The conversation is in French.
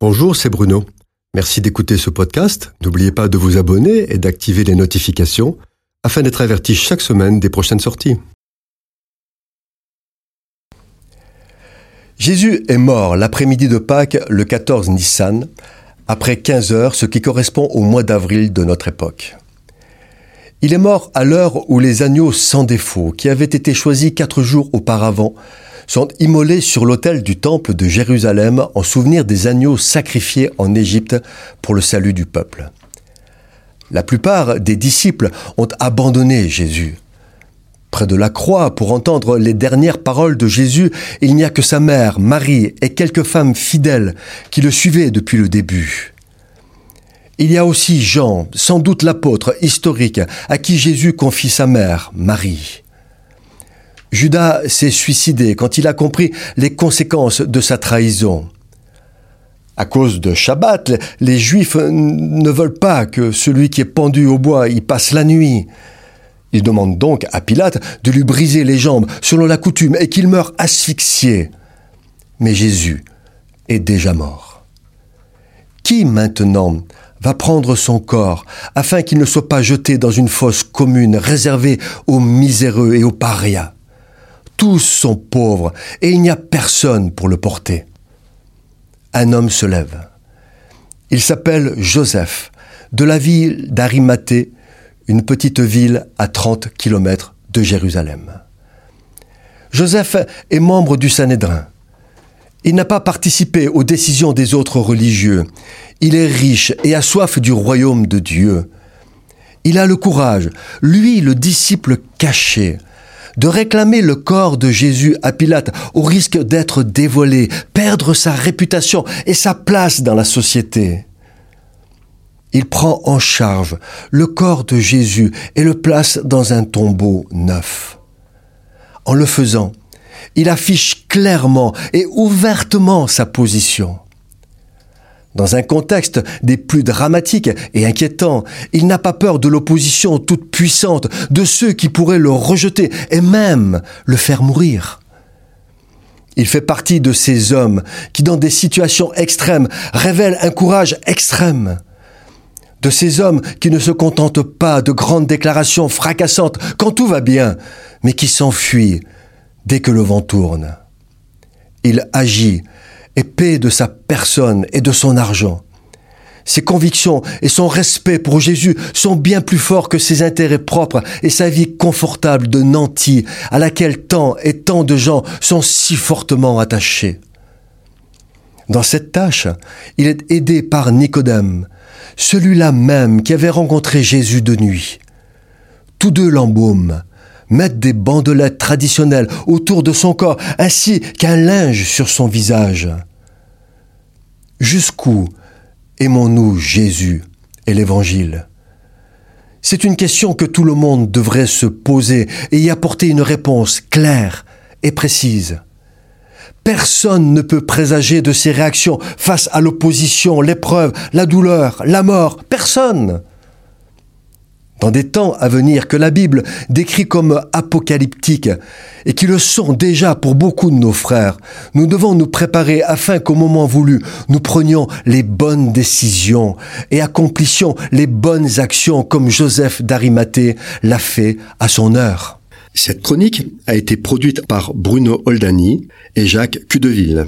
Bonjour, c'est Bruno. Merci d'écouter ce podcast. N'oubliez pas de vous abonner et d'activer les notifications afin d'être averti chaque semaine des prochaines sorties. Jésus est mort l'après-midi de Pâques le 14 Nissan, après 15 heures, ce qui correspond au mois d'avril de notre époque. Il est mort à l'heure où les agneaux sans défaut, qui avaient été choisis quatre jours auparavant, sont immolés sur l'autel du temple de Jérusalem en souvenir des agneaux sacrifiés en Égypte pour le salut du peuple. La plupart des disciples ont abandonné Jésus. Près de la croix, pour entendre les dernières paroles de Jésus, il n'y a que sa mère, Marie, et quelques femmes fidèles qui le suivaient depuis le début. Il y a aussi Jean, sans doute l'apôtre historique, à qui Jésus confie sa mère, Marie. Judas s'est suicidé quand il a compris les conséquences de sa trahison. À cause de Shabbat, les Juifs ne veulent pas que celui qui est pendu au bois y passe la nuit. Ils demandent donc à Pilate de lui briser les jambes selon la coutume et qu'il meure asphyxié. Mais Jésus est déjà mort. Qui maintenant va prendre son corps afin qu'il ne soit pas jeté dans une fosse commune réservée aux miséreux et aux parias? Tous sont pauvres et il n'y a personne pour le porter. Un homme se lève. Il s'appelle Joseph, de la ville d'Arimathée, une petite ville à 30 kilomètres de Jérusalem. Joseph est membre du Sanhédrin. Il n'a pas participé aux décisions des autres religieux. Il est riche et a soif du royaume de Dieu. Il a le courage, lui le disciple caché, de réclamer le corps de Jésus à Pilate au risque d'être dévoilé, perdre sa réputation et sa place dans la société. Il prend en charge le corps de Jésus et le place dans un tombeau neuf. En le faisant, il affiche clairement et ouvertement sa position. Dans un contexte des plus dramatiques et inquiétants, il n'a pas peur de l'opposition toute puissante, de ceux qui pourraient le rejeter et même le faire mourir. Il fait partie de ces hommes qui, dans des situations extrêmes, révèlent un courage extrême. De ces hommes qui ne se contentent pas de grandes déclarations fracassantes quand tout va bien, mais qui s'enfuient dès que le vent tourne. Il agit et de sa personne et de son argent. Ses convictions et son respect pour Jésus sont bien plus forts que ses intérêts propres et sa vie confortable de nanti à laquelle tant et tant de gens sont si fortement attachés. Dans cette tâche, il est aidé par Nicodème, celui-là même qui avait rencontré Jésus de nuit. Tous deux l'embaument, mettent des bandelettes traditionnelles autour de son corps ainsi qu'un linge sur son visage. Jusqu'où aimons-nous Jésus et l'Évangile? C'est une question que tout le monde devrait se poser et y apporter une réponse claire et précise. Personne ne peut présager de ses réactions face à l'opposition, l'épreuve, la douleur, la mort. Personne dans des temps à venir que la Bible décrit comme apocalyptiques et qui le sont déjà pour beaucoup de nos frères, nous devons nous préparer afin qu'au moment voulu, nous prenions les bonnes décisions et accomplissions les bonnes actions comme Joseph d'Arimathée l'a fait à son heure. Cette chronique a été produite par Bruno Oldani et Jacques Cudeville.